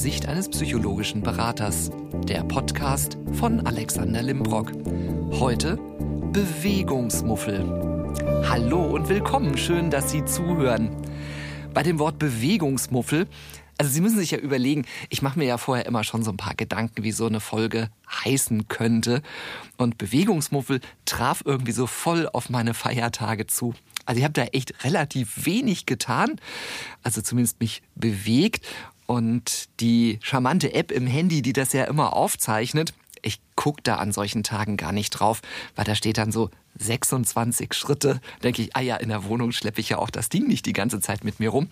Sicht eines psychologischen Beraters. Der Podcast von Alexander Limbrock. Heute Bewegungsmuffel. Hallo und willkommen, schön, dass Sie zuhören. Bei dem Wort Bewegungsmuffel also Sie müssen sich ja überlegen, ich mache mir ja vorher immer schon so ein paar Gedanken, wie so eine Folge heißen könnte. Und Bewegungsmuffel traf irgendwie so voll auf meine Feiertage zu. Also ich habe da echt relativ wenig getan, also zumindest mich bewegt. Und die charmante App im Handy, die das ja immer aufzeichnet, ich gucke da an solchen Tagen gar nicht drauf, weil da steht dann so 26 Schritte. Denke ich, ah ja, in der Wohnung schleppe ich ja auch das Ding nicht die ganze Zeit mit mir rum.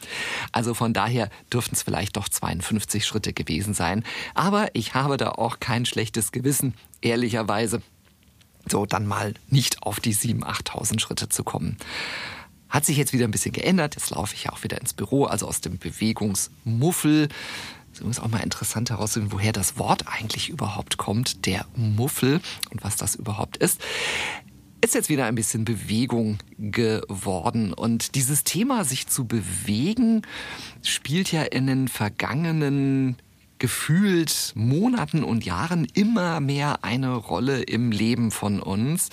Also von daher dürften es vielleicht doch 52 Schritte gewesen sein. Aber ich habe da auch kein schlechtes Gewissen, ehrlicherweise. So, dann mal nicht auf die 7.000, 8.000 Schritte zu kommen. Hat sich jetzt wieder ein bisschen geändert. Jetzt laufe ich ja auch wieder ins Büro, also aus dem Bewegungsmuffel es ist auch mal interessant herauszufinden, woher das Wort eigentlich überhaupt kommt, der Muffel und was das überhaupt ist ist jetzt wieder ein bisschen Bewegung geworden. Und dieses Thema, sich zu bewegen, spielt ja in den vergangenen gefühlt Monaten und Jahren immer mehr eine Rolle im Leben von uns.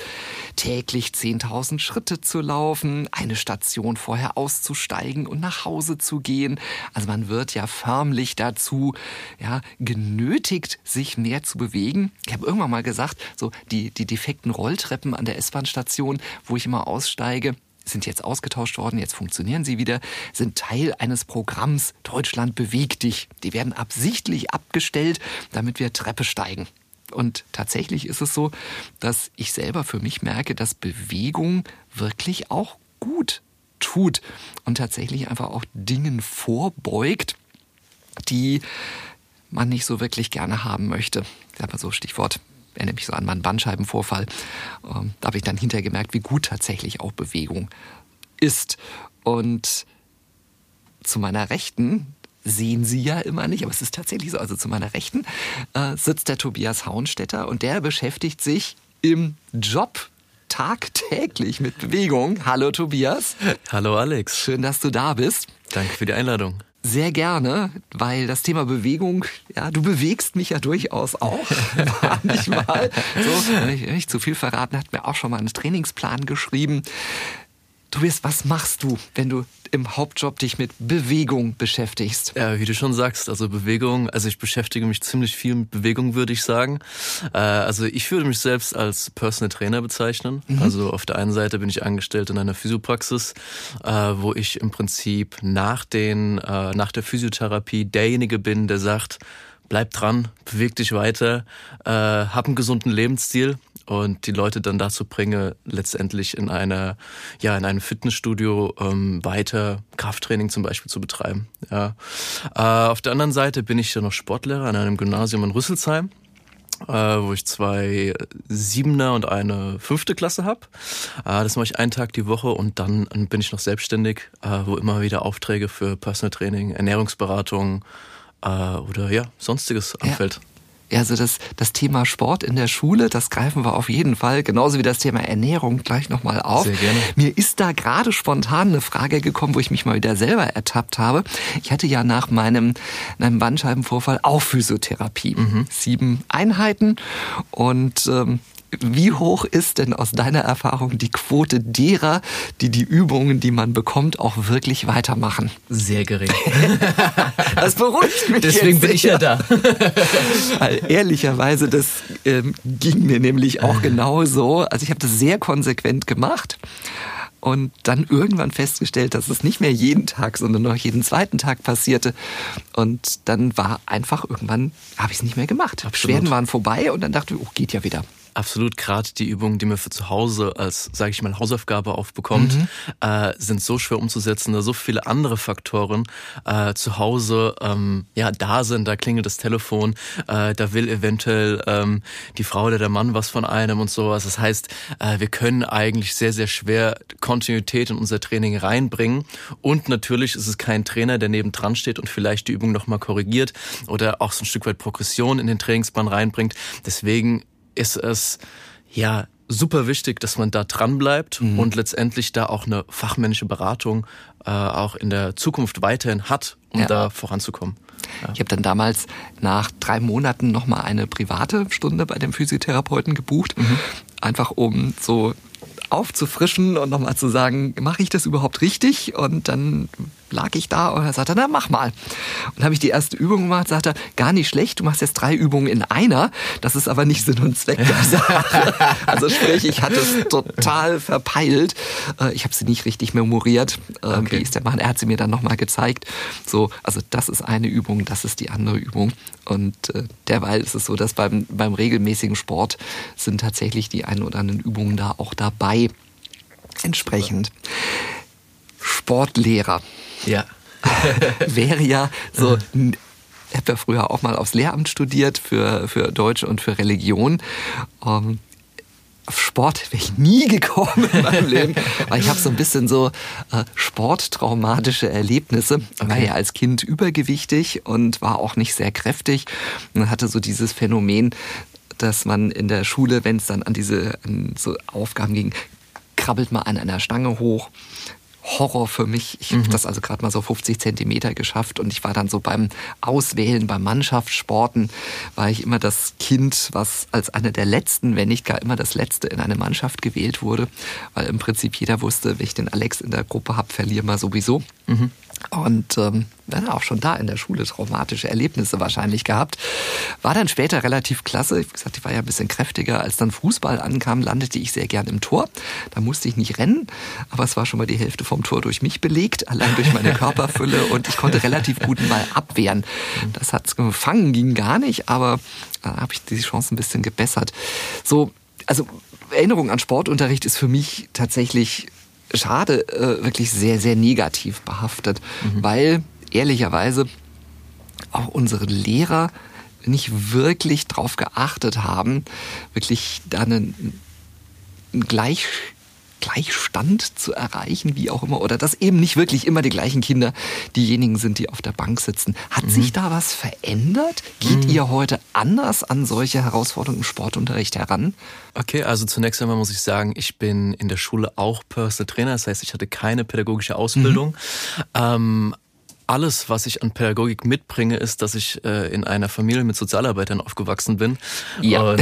Täglich 10.000 Schritte zu laufen, eine Station vorher auszusteigen und nach Hause zu gehen. Also man wird ja förmlich dazu ja, genötigt, sich mehr zu bewegen. Ich habe irgendwann mal gesagt, so die, die defekten Rolltreppen an der S-Bahn-Station, wo ich immer aussteige, sind jetzt ausgetauscht worden, jetzt funktionieren sie wieder, sind Teil eines Programms Deutschland bewegt dich. Die werden absichtlich abgestellt, damit wir Treppe steigen. Und tatsächlich ist es so, dass ich selber für mich merke, dass Bewegung wirklich auch gut tut und tatsächlich einfach auch Dingen vorbeugt, die man nicht so wirklich gerne haben möchte. Aber so Stichwort erinnere mich so an meinen Bandscheibenvorfall. Ähm, da habe ich dann hinterher gemerkt, wie gut tatsächlich auch Bewegung ist. Und zu meiner Rechten sehen Sie ja immer nicht, aber es ist tatsächlich so. Also zu meiner Rechten äh, sitzt der Tobias Hauenstetter und der beschäftigt sich im Job tagtäglich mit Bewegung. Hallo Tobias. Hallo Alex. Schön, dass du da bist. Danke für die Einladung. Sehr gerne, weil das Thema Bewegung, ja, du bewegst mich ja durchaus auch. Manchmal. So, wenn ich nicht zu viel verraten, hat mir auch schon mal einen Trainingsplan geschrieben. Tobias, was machst du, wenn du im Hauptjob dich mit Bewegung beschäftigst? Ja, wie du schon sagst, also Bewegung, also ich beschäftige mich ziemlich viel mit Bewegung, würde ich sagen. Äh, also ich würde mich selbst als Personal Trainer bezeichnen. Mhm. Also auf der einen Seite bin ich angestellt in einer Physiopraxis, äh, wo ich im Prinzip nach, den, äh, nach der Physiotherapie derjenige bin, der sagt, bleib dran, beweg dich weiter, hab einen gesunden Lebensstil und die Leute dann dazu bringe, letztendlich in einer, ja, in einem Fitnessstudio ähm, weiter Krafttraining zum Beispiel zu betreiben. Ja. Äh, auf der anderen Seite bin ich ja noch Sportlehrer an einem Gymnasium in Rüsselsheim. Äh, wo ich zwei Siebener und eine fünfte Klasse habe. Äh, das mache ich einen Tag die Woche und dann bin ich noch selbstständig, äh, wo immer wieder Aufträge für Personal Training, Ernährungsberatung äh, oder ja, sonstiges anfällt. Ja. Also das, das Thema Sport in der Schule, das greifen wir auf jeden Fall, genauso wie das Thema Ernährung gleich nochmal auf. Sehr gerne. Mir ist da gerade spontan eine Frage gekommen, wo ich mich mal wieder selber ertappt habe. Ich hatte ja nach meinem, meinem Bandscheibenvorfall auch Physiotherapie. Mhm. Sieben Einheiten und ähm, wie hoch ist denn aus deiner Erfahrung die Quote derer, die die Übungen, die man bekommt, auch wirklich weitermachen? Sehr gering. das beruhigt mich. Deswegen bin ich ja da. Weil ehrlicherweise, das ähm, ging mir nämlich auch genauso. Also ich habe das sehr konsequent gemacht und dann irgendwann festgestellt, dass es nicht mehr jeden Tag, sondern noch jeden zweiten Tag passierte. Und dann war einfach irgendwann, habe ich es nicht mehr gemacht. Absolut. Beschwerden waren vorbei und dann dachte ich, oh, geht ja wieder. Absolut, gerade die Übungen, die man für zu Hause als, sage ich mal, Hausaufgabe aufbekommt, mhm. äh, sind so schwer umzusetzen, da so viele andere Faktoren äh, zu Hause ähm, ja da sind. Da klingelt das Telefon, äh, da will eventuell ähm, die Frau oder der Mann was von einem und sowas. Das heißt, äh, wir können eigentlich sehr, sehr schwer Kontinuität in unser Training reinbringen. Und natürlich ist es kein Trainer, der neben dran steht und vielleicht die Übung nochmal korrigiert oder auch so ein Stück weit Progression in den Trainingsplan reinbringt. Deswegen ist es ja super wichtig, dass man da dran bleibt mhm. und letztendlich da auch eine fachmännische Beratung äh, auch in der Zukunft weiterhin hat, um ja. da voranzukommen. Ja. Ich habe dann damals nach drei Monaten nochmal eine private Stunde bei dem Physiotherapeuten gebucht, mhm. einfach um so aufzufrischen und nochmal zu sagen, mache ich das überhaupt richtig? Und dann lag ich da und er sagte, na mach mal. Und habe ich die erste Übung gemacht, sagte er, gar nicht schlecht, du machst jetzt drei Übungen in einer. Das ist aber nicht Sinn und Zweck der Sache. Also sprich, ich hatte es total verpeilt. Äh, ich habe sie nicht richtig memoriert. Äh, okay. Wie ist der Mann? Er hat sie mir dann nochmal gezeigt. So, also das ist eine Übung, das ist die andere Übung. Und äh, derweil ist es so, dass beim, beim regelmäßigen Sport sind tatsächlich die ein oder anderen Übungen da auch dabei. Entsprechend. Sportlehrer. Ja. wäre ja so, ich habe ja früher auch mal aufs Lehramt studiert für, für Deutsch und für Religion. Ähm, auf Sport wäre ich nie gekommen in meinem Leben, weil ich habe so ein bisschen so äh, sporttraumatische Erlebnisse. Okay. War ja als Kind übergewichtig und war auch nicht sehr kräftig und hatte so dieses Phänomen, dass man in der Schule, wenn es dann an diese an so Aufgaben ging, krabbelt man an einer Stange hoch, Horror für mich. Ich mhm. habe das also gerade mal so 50 Zentimeter geschafft und ich war dann so beim Auswählen, beim Mannschaftssporten, war ich immer das Kind, was als eine der letzten, wenn nicht gar immer das letzte in eine Mannschaft gewählt wurde, weil im Prinzip jeder wusste, wenn ich den Alex in der Gruppe habe, verlieren wir sowieso. Mhm. Und ähm, dann auch schon da in der Schule traumatische Erlebnisse wahrscheinlich gehabt. War dann später relativ klasse. Wie gesagt, ich war ja ein bisschen kräftiger. Als dann Fußball ankam, landete ich sehr gern im Tor. Da musste ich nicht rennen, aber es war schon mal die Hälfte vom Tor durch mich belegt, allein durch meine Körperfülle und ich konnte relativ guten Ball abwehren. Das hat's gefangen, ging gar nicht, aber da habe ich die Chance ein bisschen gebessert. So, also Erinnerung an Sportunterricht ist für mich tatsächlich schade, äh, wirklich sehr, sehr negativ behaftet, mhm. weil ehrlicherweise auch unsere Lehrer nicht wirklich darauf geachtet haben, wirklich da einen, einen Gleich, Gleichstand zu erreichen, wie auch immer, oder dass eben nicht wirklich immer die gleichen Kinder diejenigen sind, die auf der Bank sitzen. Hat mhm. sich da was verändert? Geht mhm. ihr heute anders an solche Herausforderungen im Sportunterricht heran? Okay, also zunächst einmal muss ich sagen, ich bin in der Schule auch Personal Trainer, das heißt, ich hatte keine pädagogische Ausbildung. Mhm. Ähm, alles, was ich an Pädagogik mitbringe, ist, dass ich äh, in einer Familie mit Sozialarbeitern aufgewachsen bin. Ja. Und,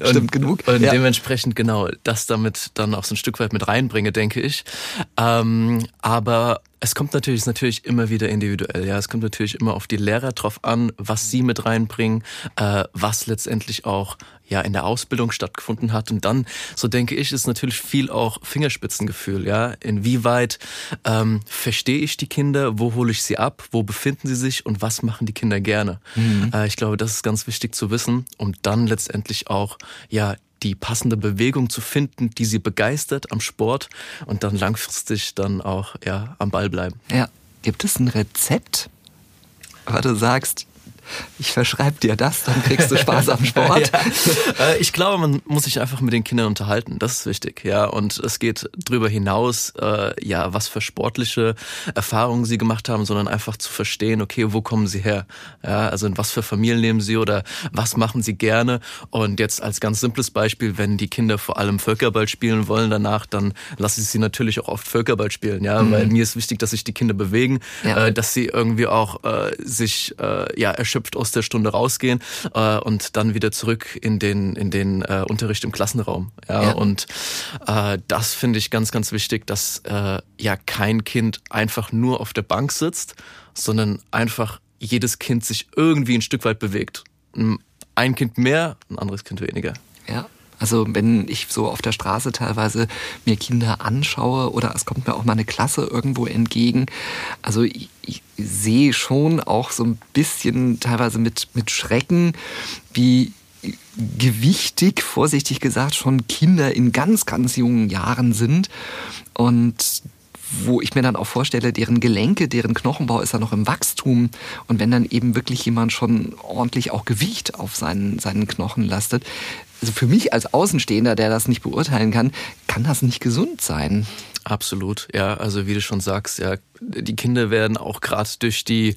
Stimmt und, genug. Und ja. dementsprechend genau das damit dann auch so ein Stück weit mit reinbringe, denke ich. Ähm, aber es kommt natürlich, ist natürlich immer wieder individuell. Ja, es kommt natürlich immer auf die Lehrer drauf an, was sie mit reinbringen, äh, was letztendlich auch ja in der Ausbildung stattgefunden hat. Und dann, so denke ich, ist natürlich viel auch Fingerspitzengefühl. Ja, inwieweit ähm, verstehe ich die Kinder, wo hole ich sie ab, wo befinden sie sich und was machen die Kinder gerne. Mhm. Äh, ich glaube, das ist ganz wichtig zu wissen, um dann letztendlich auch ja die passende Bewegung zu finden, die sie begeistert am Sport und dann langfristig dann auch ja am Ball bleiben. Ja, gibt es ein Rezept, weil du sagst, ich verschreibe dir das, dann kriegst du Spaß am Sport. ja. Äh, ich glaube, man muss sich einfach mit den Kindern unterhalten. Das ist wichtig, ja. Und es geht darüber hinaus, äh, ja, was für sportliche Erfahrungen sie gemacht haben, sondern einfach zu verstehen, okay, wo kommen sie her? Ja, also in was für Familien leben sie oder was machen sie gerne? Und jetzt als ganz simples Beispiel, wenn die Kinder vor allem Völkerball spielen wollen danach, dann lasse ich sie natürlich auch oft Völkerball spielen, ja, mhm. weil mir ist wichtig, dass sich die Kinder bewegen, ja. äh, dass sie irgendwie auch äh, sich ja erschöpfen erschöpft aus der Stunde rausgehen äh, und dann wieder zurück in den in den äh, Unterricht im Klassenraum. Ja, ja. und äh, das finde ich ganz ganz wichtig, dass äh, ja kein Kind einfach nur auf der Bank sitzt, sondern einfach jedes Kind sich irgendwie ein Stück weit bewegt. Ein Kind mehr, ein anderes Kind weniger. Ja. Also wenn ich so auf der Straße teilweise mir Kinder anschaue oder es kommt mir auch mal eine Klasse irgendwo entgegen, also ich, ich sehe schon auch so ein bisschen teilweise mit, mit Schrecken, wie gewichtig, vorsichtig gesagt, schon Kinder in ganz, ganz jungen Jahren sind. Und wo ich mir dann auch vorstelle, deren Gelenke, deren Knochenbau ist ja noch im Wachstum. Und wenn dann eben wirklich jemand schon ordentlich auch Gewicht auf seinen, seinen Knochen lastet, also für mich als Außenstehender, der das nicht beurteilen kann, kann das nicht gesund sein. Absolut, ja. Also wie du schon sagst, ja, die Kinder werden auch gerade durch die,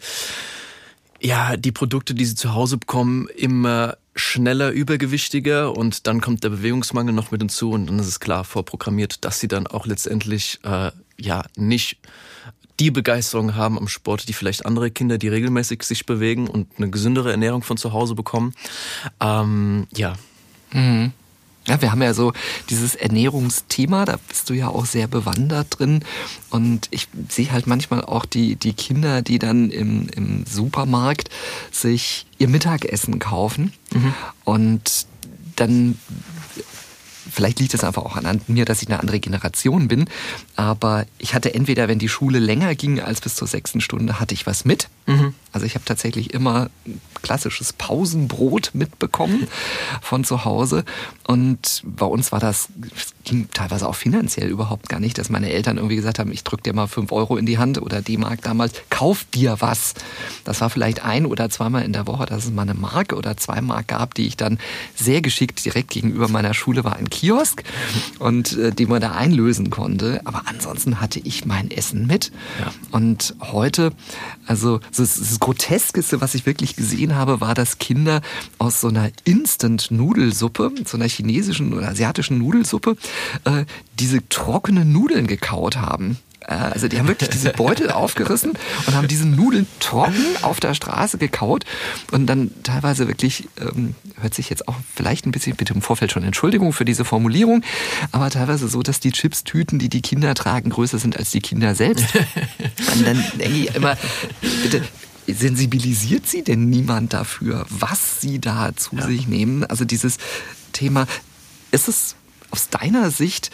ja, die Produkte, die sie zu Hause bekommen, immer schneller übergewichtiger und dann kommt der Bewegungsmangel noch mit hinzu und dann ist es klar vorprogrammiert, dass sie dann auch letztendlich äh, ja nicht die Begeisterung haben am Sport, die vielleicht andere Kinder, die regelmäßig sich bewegen und eine gesündere Ernährung von zu Hause bekommen. Ähm, ja. Mhm. Ja, wir haben ja so dieses Ernährungsthema, da bist du ja auch sehr bewandert drin. Und ich sehe halt manchmal auch die, die Kinder, die dann im, im Supermarkt sich ihr Mittagessen kaufen. Mhm. Und dann vielleicht liegt es einfach auch an mir, dass ich eine andere Generation bin. Aber ich hatte entweder, wenn die Schule länger ging als bis zur sechsten Stunde, hatte ich was mit. Mhm. Also ich habe tatsächlich immer klassisches Pausenbrot mitbekommen von zu Hause. Und bei uns war das, ging teilweise auch finanziell überhaupt gar nicht, dass meine Eltern irgendwie gesagt haben, ich drück dir mal fünf Euro in die Hand oder D-Mark damals, kauf dir was. Das war vielleicht ein oder zweimal in der Woche, dass es mal eine Mark oder zwei Mark gab, die ich dann sehr geschickt direkt gegenüber meiner Schule war ein Kiosk und äh, die man da einlösen konnte. Aber ansonsten hatte ich mein Essen mit. Ja. Und heute, also das Groteskeste, was ich wirklich gesehen habe, war, dass Kinder aus so einer Instant-Nudelsuppe, so einer chinesischen oder asiatischen Nudelsuppe, äh, diese trockenen Nudeln gekaut haben. Also die haben wirklich diese Beutel aufgerissen und haben diese Nudeln trocken auf der Straße gekaut und dann teilweise wirklich, ähm, hört sich jetzt auch vielleicht ein bisschen, bitte im Vorfeld schon Entschuldigung für diese Formulierung, aber teilweise so, dass die Chipstüten, die die Kinder tragen, größer sind als die Kinder selbst. und dann denke ich immer, bitte, sensibilisiert sie denn niemand dafür, was sie da zu ja. sich nehmen? Also dieses Thema, ist es aus deiner Sicht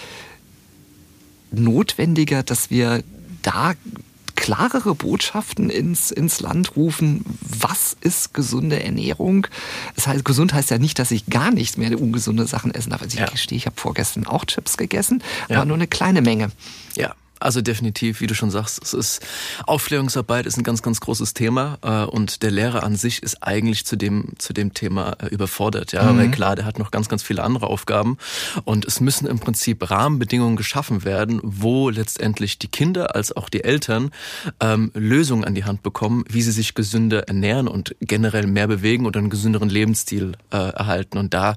notwendiger, dass wir da klarere Botschaften ins, ins Land rufen, was ist gesunde Ernährung. Das heißt, gesund heißt ja nicht, dass ich gar nichts mehr ungesunde Sachen essen darf. Also ich ja. gestehe, ich habe vorgestern auch Chips gegessen, ja. aber nur eine kleine Menge. Ja, also definitiv, wie du schon sagst, es ist Aufklärungsarbeit ist ein ganz, ganz großes Thema äh, und der Lehrer an sich ist eigentlich zu dem zu dem Thema äh, überfordert. Ja, mhm. weil klar, der hat noch ganz, ganz viele andere Aufgaben und es müssen im Prinzip Rahmenbedingungen geschaffen werden, wo letztendlich die Kinder als auch die Eltern ähm, Lösungen an die Hand bekommen, wie sie sich gesünder ernähren und generell mehr bewegen oder einen gesünderen Lebensstil äh, erhalten. Und da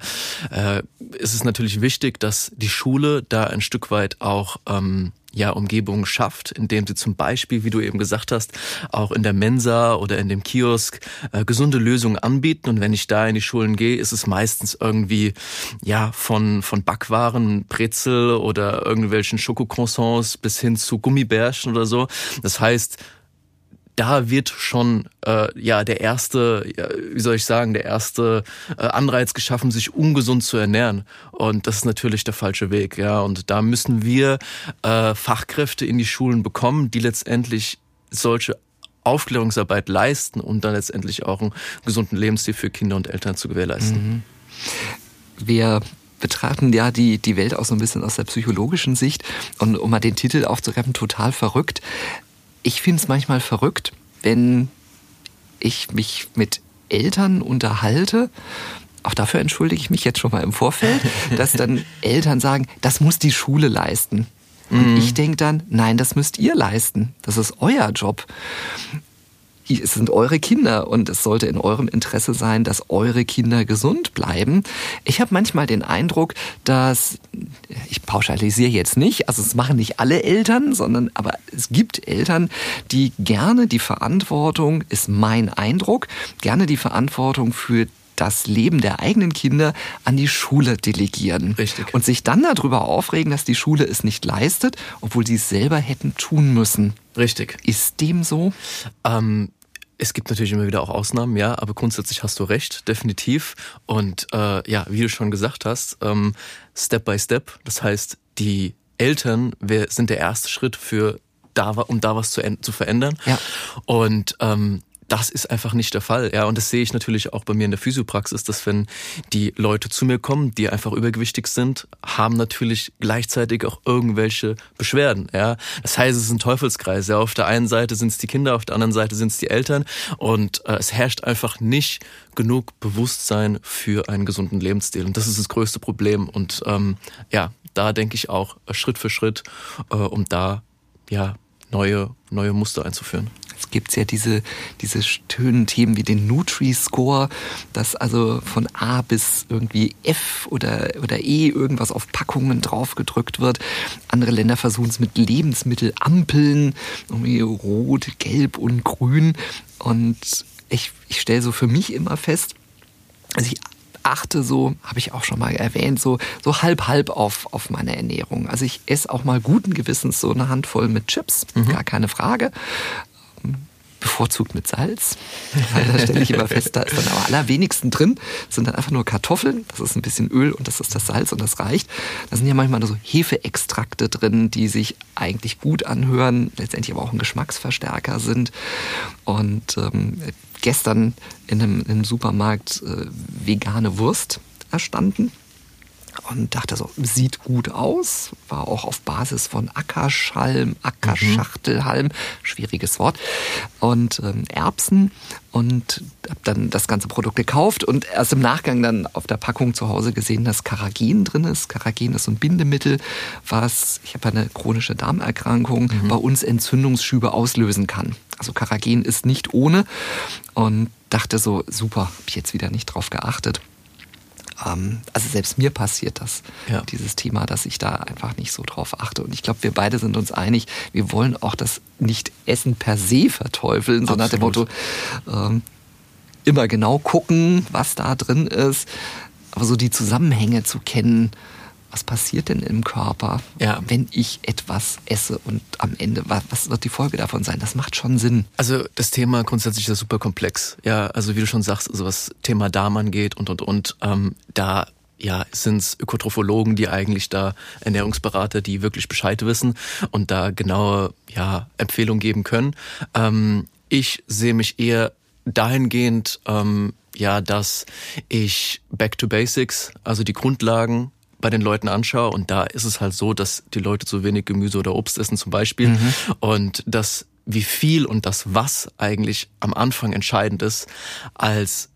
äh, ist es natürlich wichtig, dass die Schule da ein Stück weit auch ähm, ja, Umgebung schafft, indem sie zum Beispiel, wie du eben gesagt hast, auch in der Mensa oder in dem Kiosk äh, gesunde Lösungen anbieten. Und wenn ich da in die Schulen gehe, ist es meistens irgendwie ja von von Backwaren, Brezel oder irgendwelchen Schokocroissants bis hin zu Gummibärchen oder so. Das heißt, da wird schon äh, ja der erste, wie soll ich sagen, der erste äh, Anreiz geschaffen, sich ungesund zu ernähren. Und das ist natürlich der falsche Weg, ja. Und da müssen wir äh, Fachkräfte in die Schulen bekommen, die letztendlich solche Aufklärungsarbeit leisten und dann letztendlich auch einen gesunden Lebensstil für Kinder und Eltern zu gewährleisten. Mhm. Wir betrachten ja die, die Welt auch so ein bisschen aus der psychologischen Sicht und um mal den Titel aufzugreifen, total verrückt ich finde es manchmal verrückt, wenn ich mich mit Eltern unterhalte, auch dafür entschuldige ich mich jetzt schon mal im Vorfeld, dass dann Eltern sagen, das muss die Schule leisten. Und mhm. ich denke dann, nein, das müsst ihr leisten. Das ist euer Job es sind eure Kinder und es sollte in eurem Interesse sein, dass eure Kinder gesund bleiben. Ich habe manchmal den Eindruck, dass ich pauschalisiere jetzt nicht, also es machen nicht alle Eltern, sondern aber es gibt Eltern, die gerne die Verantwortung, ist mein Eindruck, gerne die Verantwortung für das Leben der eigenen Kinder an die Schule delegieren. Richtig. Und sich dann darüber aufregen, dass die Schule es nicht leistet, obwohl sie es selber hätten tun müssen. Richtig. Ist dem so? Ähm, es gibt natürlich immer wieder auch Ausnahmen, ja, aber grundsätzlich hast du recht, definitiv. Und äh, ja, wie du schon gesagt hast, ähm, Step by Step. Das heißt, die Eltern sind der erste Schritt für da, um da was zu, zu verändern. Ja. Und ähm, das ist einfach nicht der Fall. Ja, und das sehe ich natürlich auch bei mir in der Physiopraxis, dass wenn die Leute zu mir kommen, die einfach übergewichtig sind, haben natürlich gleichzeitig auch irgendwelche Beschwerden. Ja, das heißt, es ist ein Teufelskreis. Ja, auf der einen Seite sind es die Kinder, auf der anderen Seite sind es die Eltern und äh, es herrscht einfach nicht genug Bewusstsein für einen gesunden Lebensstil. Und das ist das größte Problem. Und ähm, ja, da denke ich auch Schritt für Schritt, äh, um da ja neue neue Muster einzuführen. Jetzt gibt es ja diese, diese schönen Themen wie den Nutri-Score, dass also von A bis irgendwie F oder, oder E irgendwas auf Packungen draufgedrückt wird. Andere Länder versuchen es mit Lebensmittelampeln, irgendwie rot, gelb und grün. Und ich, ich stelle so für mich immer fest, also ich achte so, habe ich auch schon mal erwähnt, so, so halb halb auf, auf meine Ernährung. Also ich esse auch mal guten Gewissens so eine Handvoll mit Chips, mhm. gar keine Frage bevorzugt mit Salz. da stelle ich immer fest, da ist dann am allerwenigsten drin. Das sind dann einfach nur Kartoffeln, das ist ein bisschen Öl und das ist das Salz und das reicht. Da sind ja manchmal so Hefeextrakte drin, die sich eigentlich gut anhören, letztendlich aber auch ein Geschmacksverstärker sind. Und ähm, gestern in einem, in einem Supermarkt äh, vegane Wurst erstanden und dachte so, sieht gut aus, war auch auf Basis von Ackerschalm, Ackerschachtelhalm, mhm. schwieriges Wort, und ähm, Erbsen und habe dann das ganze Produkt gekauft und erst im Nachgang dann auf der Packung zu Hause gesehen, dass Carrageen drin ist. Carrageen ist so ein Bindemittel, was, ich habe eine chronische Darmerkrankung, mhm. bei uns Entzündungsschübe auslösen kann. Also Carrageen ist nicht ohne und dachte so, super, habe ich jetzt wieder nicht drauf geachtet. Ähm, also selbst mir passiert das, ja. dieses Thema, dass ich da einfach nicht so drauf achte. Und ich glaube, wir beide sind uns einig, wir wollen auch das nicht Essen per se verteufeln, sondern nach dem Motto, ähm, immer genau gucken, was da drin ist, aber so die Zusammenhänge zu kennen, was passiert denn im Körper, ja. wenn ich etwas esse und am Ende, was wird die Folge davon sein? Das macht schon Sinn. Also das Thema grundsätzlich ist super komplex. Ja, also wie du schon sagst, also was Thema Darm angeht und und und, ähm, da ja, sind es Ökotrophologen, die eigentlich da Ernährungsberater, die wirklich Bescheid wissen und da genaue ja, Empfehlungen geben können. Ähm, ich sehe mich eher dahingehend, ähm, ja, dass ich Back to Basics, also die Grundlagen bei den Leuten anschaue und da ist es halt so, dass die Leute zu wenig Gemüse oder Obst essen zum Beispiel mhm. und das wie viel und das was eigentlich am Anfang entscheidend ist, als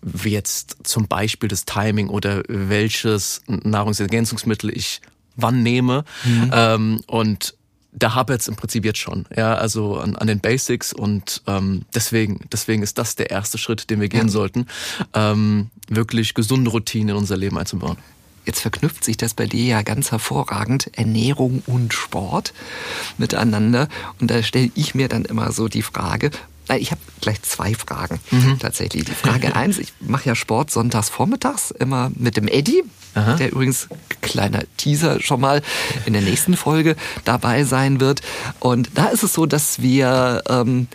wie jetzt zum Beispiel das Timing oder welches Nahrungsergänzungsmittel ich wann nehme. Mhm. Ähm, und da habe jetzt im Prinzip jetzt schon, ja, also an, an den Basics und ähm, deswegen, deswegen ist das der erste Schritt, den wir gehen ja. sollten, ähm, wirklich gesunde Routinen in unser Leben einzubauen. Jetzt verknüpft sich das bei dir ja ganz hervorragend, Ernährung und Sport miteinander. Und da stelle ich mir dann immer so die Frage, ich habe gleich zwei Fragen mhm. tatsächlich. Die Frage eins, ich mache ja Sport sonntags vormittags immer mit dem Eddy, Aha. der übrigens kleiner Teaser schon mal in der nächsten Folge dabei sein wird. Und da ist es so, dass wir ähm,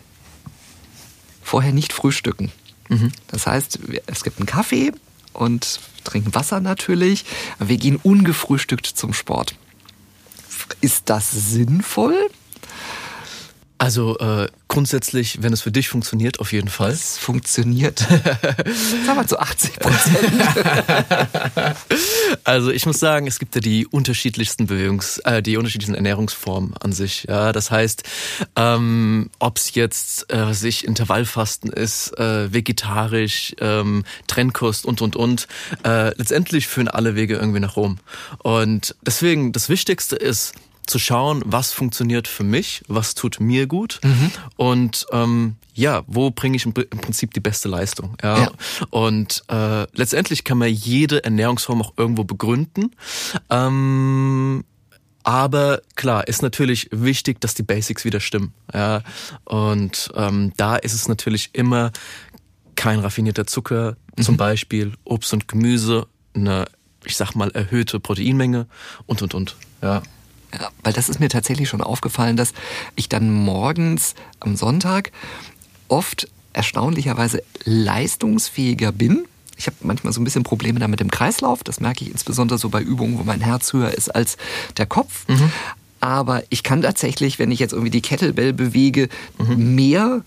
vorher nicht frühstücken. Mhm. Das heißt, es gibt einen Kaffee und trinken Wasser natürlich. Wir gehen ungefrühstückt zum Sport. Ist das sinnvoll? Also äh, grundsätzlich, wenn es für dich funktioniert, auf jeden Fall. Es funktioniert. Sagen wir zu 80 Prozent. also ich muss sagen, es gibt ja die unterschiedlichsten Bewegungs-, äh, die unterschiedlichsten Ernährungsformen an sich. Ja, das heißt, ähm, ob es jetzt äh, sich Intervallfasten ist, äh, vegetarisch, ähm, Trennkost und und und. Äh, letztendlich führen alle Wege irgendwie nach Rom. Und deswegen das Wichtigste ist zu schauen, was funktioniert für mich, was tut mir gut mhm. und ähm, ja, wo bringe ich im, Prinzip die beste Leistung. Ja. ja. Und äh, letztendlich kann man jede Ernährungsform auch irgendwo begründen. Ähm, aber klar, ist natürlich wichtig, dass die Basics wieder stimmen. Ja. Und ähm, da ist es natürlich immer kein raffinierter Zucker, mhm. zum Beispiel Obst und Gemüse, eine, ich sag mal, erhöhte Proteinmenge und und und. Ja. Ja, weil das ist mir tatsächlich schon aufgefallen, dass ich dann morgens am Sonntag oft erstaunlicherweise leistungsfähiger bin. Ich habe manchmal so ein bisschen Probleme damit im Kreislauf. Das merke ich insbesondere so bei Übungen, wo mein Herz höher ist als der Kopf. Mhm. Aber ich kann tatsächlich, wenn ich jetzt irgendwie die Kettlebell bewege, mhm. mehr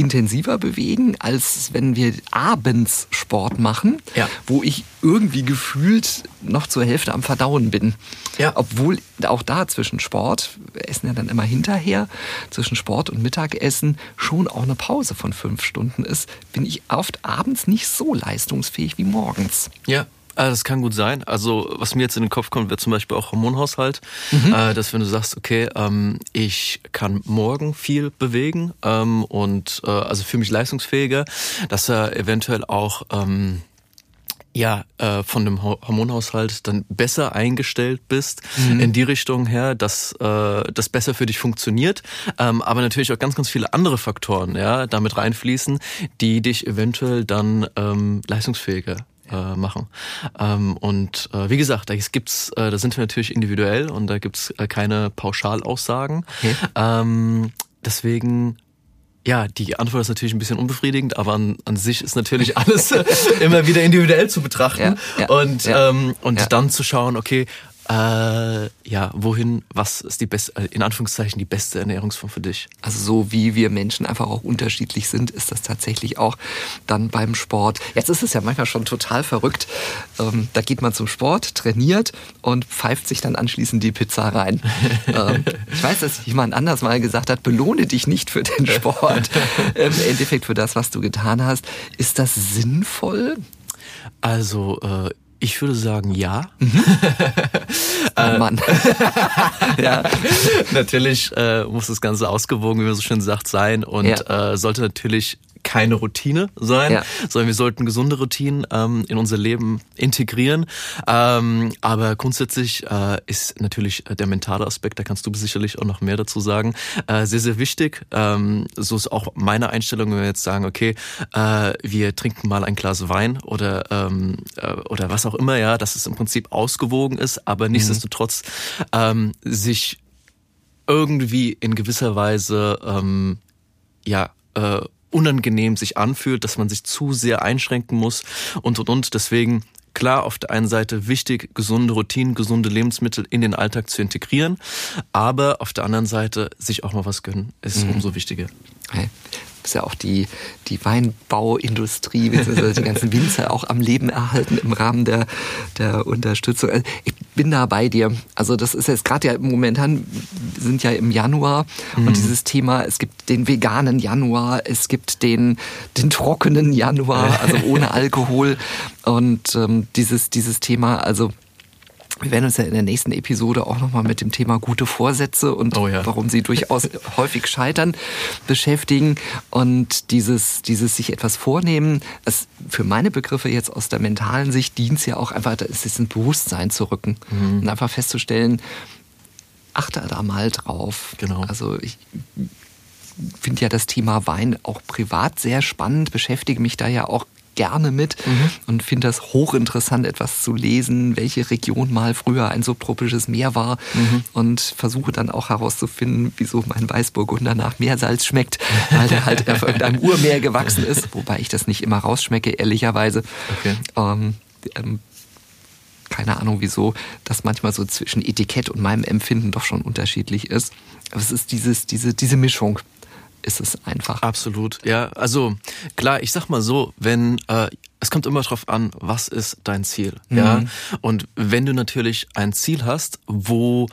intensiver bewegen, als wenn wir abends Sport machen, ja. wo ich irgendwie gefühlt noch zur Hälfte am Verdauen bin. Ja. Obwohl auch da zwischen Sport, wir essen ja dann immer hinterher, zwischen Sport und Mittagessen schon auch eine Pause von fünf Stunden ist, bin ich oft abends nicht so leistungsfähig wie morgens. Ja, Äh, das kann gut sein. Also was mir jetzt in den Kopf kommt, wäre zum Beispiel auch Hormonhaushalt. Mhm. Äh, dass wenn du sagst, okay, ähm, ich kann morgen viel bewegen ähm, und äh, also fühle mich leistungsfähiger, dass er eventuell auch ähm, ja, äh, von dem Hormonhaushalt dann besser eingestellt bist mhm. in die Richtung her, dass äh, das besser für dich funktioniert, ähm, aber natürlich auch ganz, ganz viele andere Faktoren, ja, damit reinfließen, die dich eventuell dann ähm, leistungsfähiger äh, machen. Ähm, und äh, wie gesagt, da gibt's, äh, da sind wir natürlich individuell und da gibt's äh, keine Pauschalaussagen. Okay. Ähm, deswegen ja, die Antwort ist natürlich ein bisschen unbefriedigend, aber an, an sich ist natürlich alles immer wieder individuell zu betrachten ja, ja, und, ja, ähm, und dann zu schauen, okay, äh, ja, wohin, was ist die beste, äh, in Anführungszeichen die beste Ernährungsform für dich? Also so wie wir Menschen einfach auch unterschiedlich sind, ist das tatsächlich auch dann beim Sport. Jetzt ist es ja manchmal schon total verrückt. Ähm, da geht man zum Sport, trainiert und pfeift sich dann anschließend die Pizza rein. ähm, ich weiß, dass jemand anders mal gesagt hat, belohne dich nicht für den Sport. Im Endeffekt für das, was du getan hast. Ist das sinnvoll? Also äh, ich würde sagen ja. Mhm. oh Mann. ja. Natürlich äh, muss das Ganze ausgewogen, wie man so schön sagt, sein und ja. äh, sollte natürlich keine Routine sein, ja. sondern wir sollten gesunde Routinen ähm, in unser Leben integrieren. Ähm, aber grundsätzlich äh, ist natürlich der mentale Aspekt, da kannst du sicherlich auch noch mehr dazu sagen, äh, sehr, sehr wichtig. Ähm, so ist auch meine Einstellung, wenn wir jetzt sagen, okay, äh, wir trinken mal ein Glas Wein oder, ähm, äh, oder was auch immer, ja, dass es im Prinzip ausgewogen ist, aber mhm. nichtsdestotrotz ähm, sich irgendwie in gewisser Weise ähm, ja äh, unangenehm sich anfühlt, dass man sich zu sehr einschränken muss und und und. Deswegen klar auf der einen Seite wichtig, gesunde Routinen, gesunde Lebensmittel in den Alltag zu integrieren, aber auf der anderen Seite sich auch mal was gönnen, ist mhm. umso wichtiger. Okay ist ja auch die, die Weinbauindustrie, beziehungsweise die ganzen Winzer auch am Leben erhalten im Rahmen der, der Unterstützung. Also ich bin da bei dir. Also das ist jetzt gerade ja momentan, sind ja im Januar mhm. und dieses Thema, es gibt den veganen Januar, es gibt den, den trockenen Januar, also ohne Alkohol und ähm, dieses, dieses Thema, also wir werden uns ja in der nächsten Episode auch nochmal mit dem Thema gute Vorsätze und oh ja. warum sie durchaus häufig scheitern beschäftigen. Und dieses, dieses sich etwas vornehmen, es für meine Begriffe jetzt aus der mentalen Sicht dient es ja auch einfach, es ist ein Bewusstsein zu rücken mhm. und einfach festzustellen, achte da mal drauf. Genau. Also ich finde ja das Thema Wein auch privat sehr spannend, beschäftige mich da ja auch gerne mit mhm. und finde das hochinteressant, etwas zu lesen, welche Region mal früher ein subtropisches Meer war mhm. und versuche dann auch herauszufinden, wieso mein Weißburgunder nach Meersalz schmeckt, weil der halt auf irgendeinem Urmeer gewachsen ist, wobei ich das nicht immer rausschmecke, ehrlicherweise. Okay. Ähm, ähm, keine Ahnung wieso, das manchmal so zwischen Etikett und meinem Empfinden doch schon unterschiedlich ist. Aber es ist dieses, diese, diese Mischung, ist es einfach. Absolut, ja. Also klar, ich sag mal so, wenn äh, es kommt immer drauf an, was ist dein Ziel, mhm. ja. Und wenn du natürlich ein Ziel hast, wo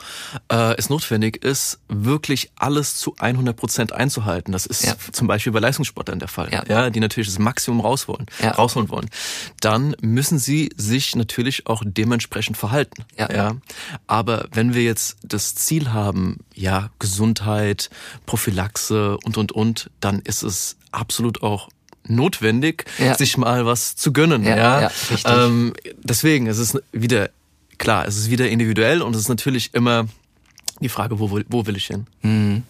äh, es notwendig ist, wirklich alles zu 100 Prozent einzuhalten, das ist ja. zum Beispiel bei Leistungssportlern der Fall, ja. ja, die natürlich das Maximum rausholen, ja. rausholen wollen, dann müssen sie sich natürlich auch dementsprechend verhalten, ja. ja. Aber wenn wir jetzt das Ziel haben, ja, Gesundheit, Prophylaxe und und und, dann ist es absolut auch notwendig, ja. sich mal was zu gönnen. Ja, ja. ja ähm, deswegen, es ist wieder klar, es ist wieder individuell und es ist natürlich immer die Frage, wo, wo will ich hin? Mhm.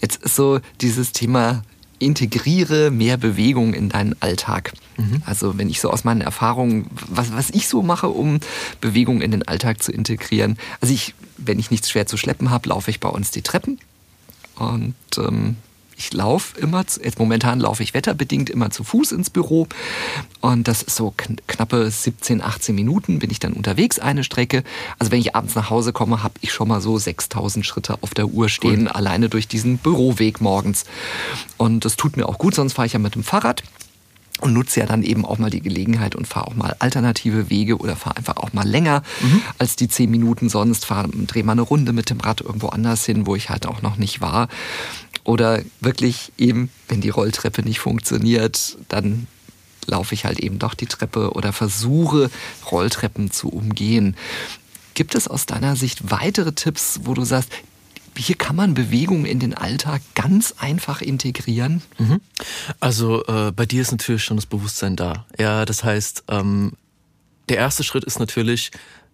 Jetzt ist so dieses Thema integriere mehr Bewegung in deinen Alltag. Mhm. Also wenn ich so aus meinen Erfahrungen, was, was ich so mache, um Bewegung in den Alltag zu integrieren. Also ich, wenn ich nichts schwer zu schleppen habe, laufe ich bei uns die Treppen und ähm, ich laufe immer, jetzt momentan laufe ich wetterbedingt immer zu Fuß ins Büro und das ist so knappe 17, 18 Minuten bin ich dann unterwegs eine Strecke. Also wenn ich abends nach Hause komme, habe ich schon mal so 6000 Schritte auf der Uhr stehen, cool. alleine durch diesen Büroweg morgens. Und das tut mir auch gut, sonst fahre ich ja mit dem Fahrrad und nutze ja dann eben auch mal die Gelegenheit und fahre auch mal alternative Wege oder fahre einfach auch mal länger mhm. als die zehn Minuten sonst, fahre, drehe mal eine Runde mit dem Rad irgendwo anders hin, wo ich halt auch noch nicht war. Oder wirklich eben, wenn die Rolltreppe nicht funktioniert, dann laufe ich halt eben doch die Treppe oder versuche Rolltreppen zu umgehen. Gibt es aus deiner Sicht weitere Tipps, wo du sagst, hier kann man Bewegung in den Alltag ganz einfach integrieren? Mhm. Also äh, bei dir ist natürlich schon das Bewusstsein da. Ja, das heißt, ähm, der erste Schritt ist natürlich,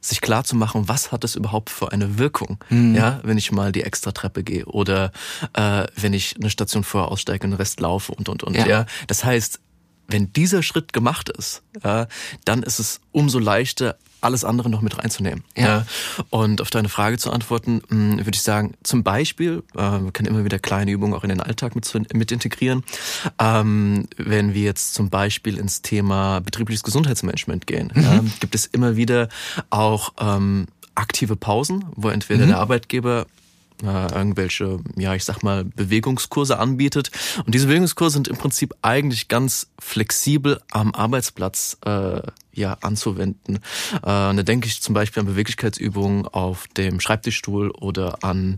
sich klar zu machen, was hat es überhaupt für eine Wirkung, mhm. ja, wenn ich mal die extra Treppe gehe oder äh, wenn ich eine Station vorher aussteige und den Rest laufe und und und. Ja. ja. Das heißt, wenn dieser Schritt gemacht ist, ja, dann ist es umso leichter, alles andere noch mit reinzunehmen. Ja. ja. Und auf deine Frage zu antworten, hm, würde ich sagen, zum Beispiel, äh, wir können immer wieder kleine Übungen auch in den Alltag mit, mit integrieren. Ähm, wenn wir jetzt zum Beispiel ins Thema betriebliches Gesundheitsmanagement gehen, mhm. ja, gibt es immer wieder auch ähm, aktive Pausen, wo entweder mhm. der Arbeitgeber äh, irgendwelche, ja, ich sag mal, Bewegungskurse anbietet. Und diese Bewegungskurse sind im Prinzip eigentlich ganz flexibel am Arbeitsplatz äh, ja, anzuwenden. Äh, da denke ich zum Beispiel an Beweglichkeitsübungen auf dem Schreibtischstuhl oder an,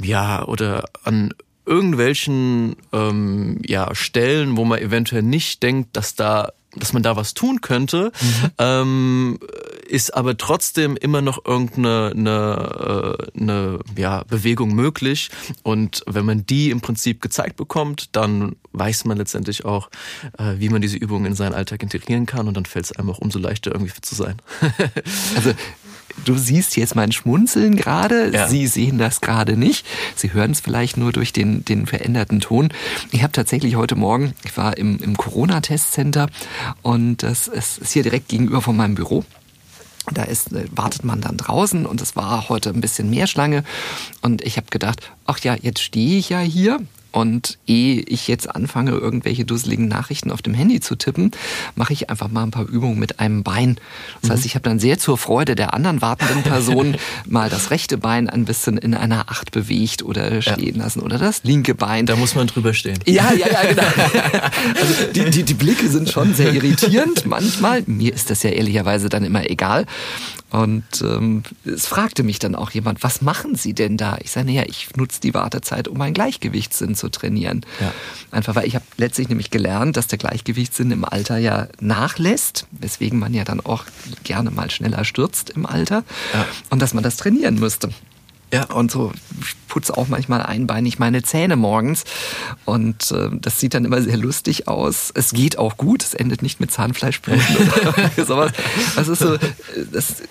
ja, oder an irgendwelchen ähm, ja, Stellen, wo man eventuell nicht denkt, dass da dass man da was tun könnte, mhm. ähm, ist aber trotzdem immer noch irgendeine eine, äh, eine, ja, Bewegung möglich. Und wenn man die im Prinzip gezeigt bekommt, dann weiß man letztendlich auch, äh, wie man diese Übungen in seinen Alltag integrieren kann und dann fällt es einem auch umso leichter, irgendwie fit zu sein. also du siehst jetzt mein Schmunzeln gerade. Ja. Sie sehen das gerade nicht. Sie hören es vielleicht nur durch den, den veränderten Ton. Ich habe tatsächlich heute Morgen, ich war im, im Corona-Testcenter und das ist hier direkt gegenüber von meinem Büro. Da ist, äh, wartet man dann draußen und es war heute ein bisschen mehr Schlange. Und ich habe gedacht, ach ja, jetzt stehe ich ja hier und ehe ich jetzt anfange, irgendwelche dusseligen Nachrichten auf dem Handy zu tippen, mache ich einfach mal ein paar Übungen mit einem Bein. Das heißt, mhm. ich habe dann sehr zur Freude der anderen wartenden Person mal das rechte Bein ein bisschen in einer Acht bewegt oder stehen ja. lassen oder das linke Bein. Da muss man drüber stehen. Ja, ja, ja, genau. Also die, die, die Blicke sind schon sehr irritierend manchmal. Mir ist das ja ehrlicherweise dann immer egal. Und ähm, es fragte mich dann auch jemand, was machen Sie denn da? Ich sage, naja, ich nutze die Wartezeit, um meinen Gleichgewichtssinn zu trainieren. Ja. Einfach weil ich habe letztlich nämlich gelernt, dass der Gleichgewichtssinn im Alter ja nachlässt, weswegen man ja dann auch gerne mal schneller stürzt im Alter ja. und dass man das trainieren müsste. Ja, und so, ich putze auch manchmal einbeinig meine Zähne morgens. Und äh, das sieht dann immer sehr lustig aus. Es geht auch gut, es endet nicht mit Zahnfleischbluten oder sowas. Das ist so, das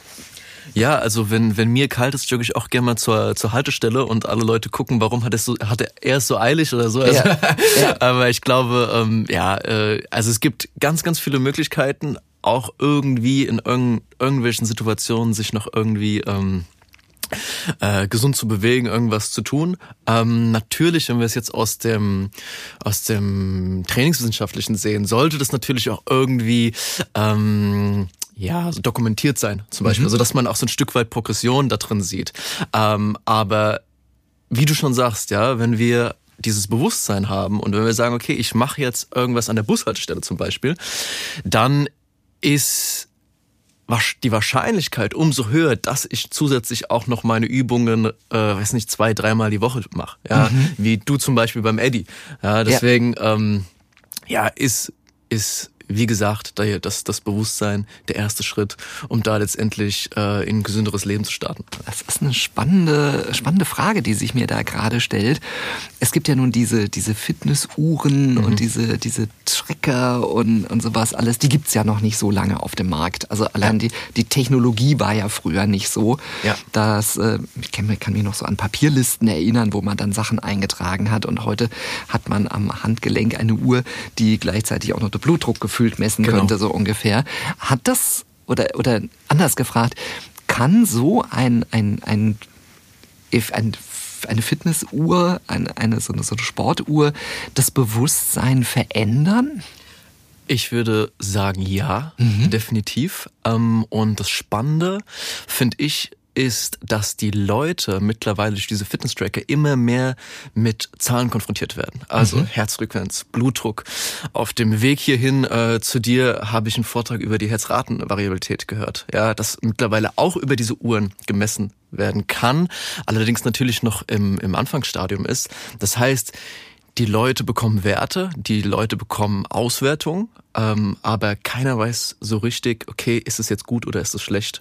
ja, also wenn, wenn mir kalt ist, jogge ich auch gerne mal zur, zur Haltestelle und alle Leute gucken, warum hat, so, hat er es so eilig oder so. Also, ja, ja. Aber ich glaube, ähm, ja, äh, also es gibt ganz, ganz viele Möglichkeiten, auch irgendwie in irgend, irgendwelchen Situationen sich noch irgendwie ähm, äh, gesund zu bewegen, irgendwas zu tun. Ähm, natürlich, wenn wir es jetzt aus dem aus dem Trainingswissenschaftlichen sehen, sollte das natürlich auch irgendwie ähm, ja, so dokumentiert sein, zum Beispiel. Mhm. Also, dass man auch so ein Stück weit Progression da drin sieht. Ähm, aber wie du schon sagst, ja, wenn wir dieses Bewusstsein haben und wenn wir sagen, okay, ich mache jetzt irgendwas an der Bushaltestelle zum Beispiel, dann ist die Wahrscheinlichkeit umso höher, dass ich zusätzlich auch noch meine Übungen, äh, weiß nicht, zwei, dreimal die Woche mache. Ja, mhm. wie du zum Beispiel beim Eddie. Ja, deswegen, ja, ähm, ja ist ist wie gesagt, das, das Bewusstsein der erste Schritt, um da letztendlich äh, in ein gesünderes Leben zu starten. Das ist eine spannende, spannende Frage, die sich mir da gerade stellt. Es gibt ja nun diese, diese Fitnessuhren mhm. und diese, diese Tracker und, und sowas alles, die gibt's ja noch nicht so lange auf dem Markt. Also allein ja. die, die Technologie war ja früher nicht so. Ja. Dass, äh, ich kann, kann mich noch so an Papierlisten erinnern, wo man dann Sachen eingetragen hat und heute hat man am Handgelenk eine Uhr, die gleichzeitig auch noch den Blutdruck gefühlt messen genau. könnte, so ungefähr. Hat das, oder, oder anders gefragt, kann so ein, ein, ein, ein eine Fitnessuhr, eine, eine, so, eine, so eine Sportuhr das Bewusstsein verändern? Ich würde sagen, ja, mhm. definitiv. Ähm, und das Spannende finde ich ist, dass die Leute mittlerweile durch diese Fitness-Tracker immer mehr mit Zahlen konfrontiert werden. Also mhm. Herzfrequenz, Blutdruck. Auf dem Weg hierhin äh, zu dir habe ich einen Vortrag über die Herzratenvariabilität gehört. Ja, dass mittlerweile auch über diese Uhren gemessen werden kann, allerdings natürlich noch im, im Anfangsstadium ist. Das heißt, die Leute bekommen Werte, die Leute bekommen Auswertungen ähm, aber keiner weiß so richtig, okay, ist es jetzt gut oder ist es schlecht?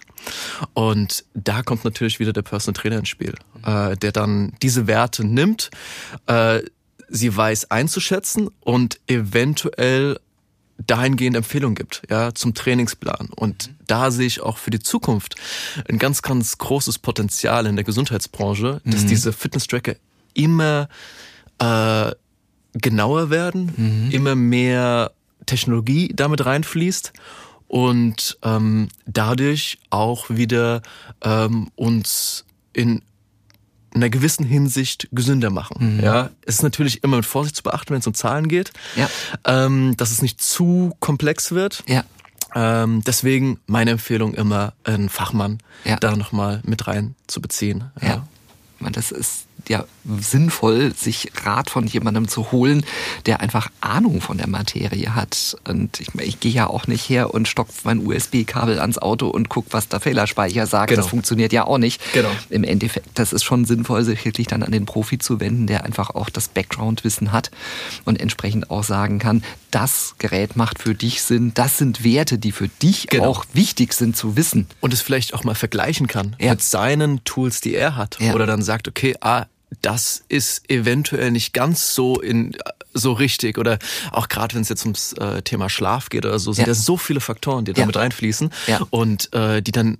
Und da kommt natürlich wieder der Personal Trainer ins Spiel, äh, der dann diese Werte nimmt, äh, sie weiß einzuschätzen und eventuell dahingehend Empfehlungen gibt, ja, zum Trainingsplan. Und da sehe ich auch für die Zukunft ein ganz, ganz großes Potenzial in der Gesundheitsbranche, dass mhm. diese Fitness-Tracker immer äh, genauer werden, mhm. immer mehr Technologie damit reinfließt und ähm, dadurch auch wieder ähm, uns in einer gewissen Hinsicht gesünder machen. Mhm. Ja, es ist natürlich immer mit Vorsicht zu beachten, wenn es um Zahlen geht, ja. ähm, dass es nicht zu komplex wird. Ja. Ähm, deswegen meine Empfehlung immer, einen Fachmann ja. da nochmal mit rein zu beziehen. Ja. ja. Das ist ja sinnvoll, sich Rat von jemandem zu holen, der einfach Ahnung von der Materie hat. Und ich, ich gehe ja auch nicht her und stopfe mein USB-Kabel ans Auto und gucke, was der Fehlerspeicher sagt. Genau. Das funktioniert ja auch nicht. Genau. Im Endeffekt, das ist schon sinnvoll, sich wirklich dann an den Profi zu wenden, der einfach auch das Background-Wissen hat und entsprechend auch sagen kann, das Gerät macht für dich Sinn, das sind Werte, die für dich genau. auch wichtig sind zu wissen. Und es vielleicht auch mal vergleichen kann ja. mit seinen Tools, die er hat. Ja. Oder dann sagt, okay, ah, das ist eventuell nicht ganz so in so richtig oder auch gerade wenn es jetzt ums äh, Thema Schlaf geht oder so sind ja, ja so viele Faktoren, die da mit reinfließen ja. und äh, die dann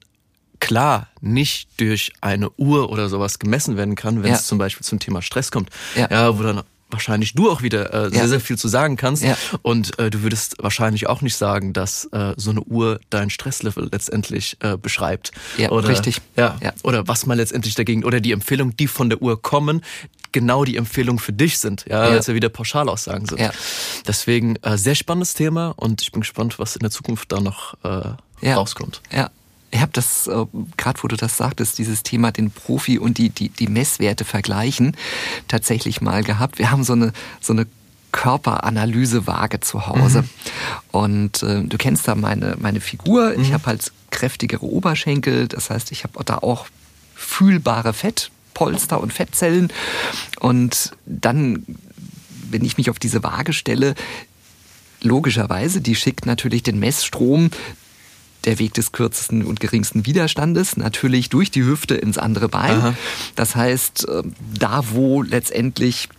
klar nicht durch eine Uhr oder sowas gemessen werden kann, wenn ja. es zum Beispiel zum Thema Stress kommt, ja. ja, wo dann wahrscheinlich du auch wieder äh, sehr, ja. sehr viel zu sagen kannst. Ja. Und äh, du würdest wahrscheinlich auch nicht sagen, dass äh, so eine Uhr dein Stresslevel letztendlich äh, beschreibt. Ja, oder, richtig. Ja, ja. Oder was man letztendlich dagegen, oder die Empfehlungen, die von der Uhr kommen, genau die Empfehlungen für dich sind, ja, ja. als ja wieder Pauschalaussagen sind. Ja. Deswegen äh, sehr spannendes Thema und ich bin gespannt, was in der Zukunft da noch äh, ja. rauskommt. Ja, ich habe das, äh, gerade wo du das sagtest, dieses Thema den Profi und die, die, die Messwerte vergleichen, tatsächlich mal gehabt. Wir haben so eine, so eine Körperanalysewaage zu Hause. Mhm. Und äh, du kennst da meine, meine Figur. Mhm. Ich habe halt kräftigere Oberschenkel. Das heißt, ich habe da auch fühlbare Fettpolster und Fettzellen. Und dann, wenn ich mich auf diese Waage stelle, logischerweise, die schickt natürlich den Messstrom der Weg des kürzesten und geringsten Widerstandes, natürlich durch die Hüfte ins andere Bein. Aha. Das heißt, äh, da wo letztendlich